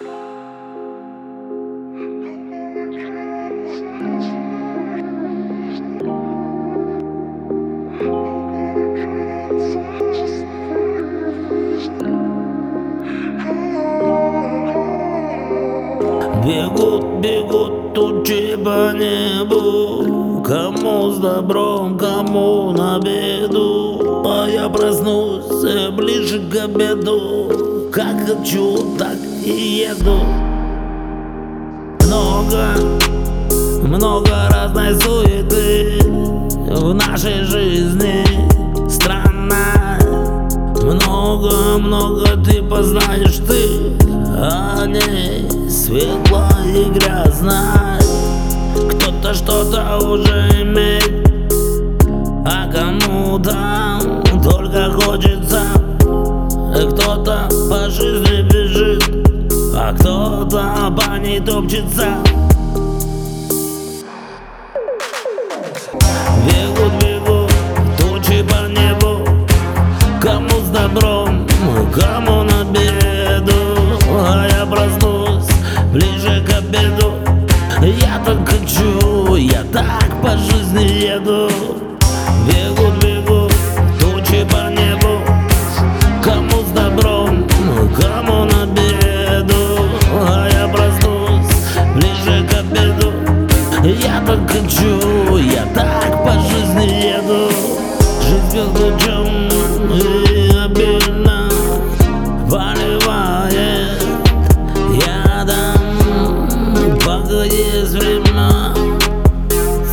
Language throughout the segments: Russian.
Бегут, бегут тучи по небу Кому с добром, кому на беду. А я проснусь ближе к обеду. Как хочу, так еду. Много, много разной суеты В нашей жизни. Странно. Много, много ты познаешь ты о ней светло и грязно Кто-то что-то уже имеет А кому-то только хочется. Кто-то по жизни А кто-то по ней топчется Бегут, бегут тучи по небу Кому с добром, кому на беду? А я проснусь ближе к обеду. Я так хочу, я так по жизни еду Я так хочу, я так по жизни еду. Жизнь бьет лучом и обильно Поливает. Ядом Пока есть время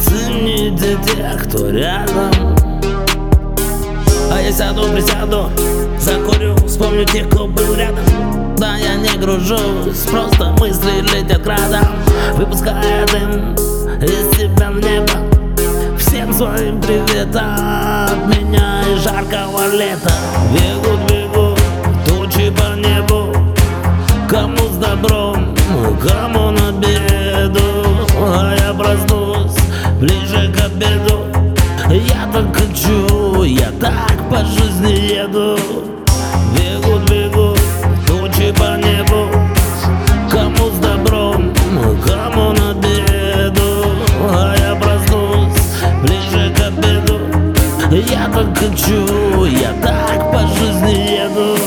Цените тех, кто рядом. А я сяду, присяду, закурю Вспомню тех, кто был рядом. Да, я не гружусь, просто мысли летят градом Выпуская дым из себя в небо Всем своим привет от меня и жаркого лета. Бегут, бегут тучи по небу. Кому с добром, кому на беду. А я проснусь ближе к обеду. Я так хочу, я так по жизни еду Я так хочу, я так по жизни еду.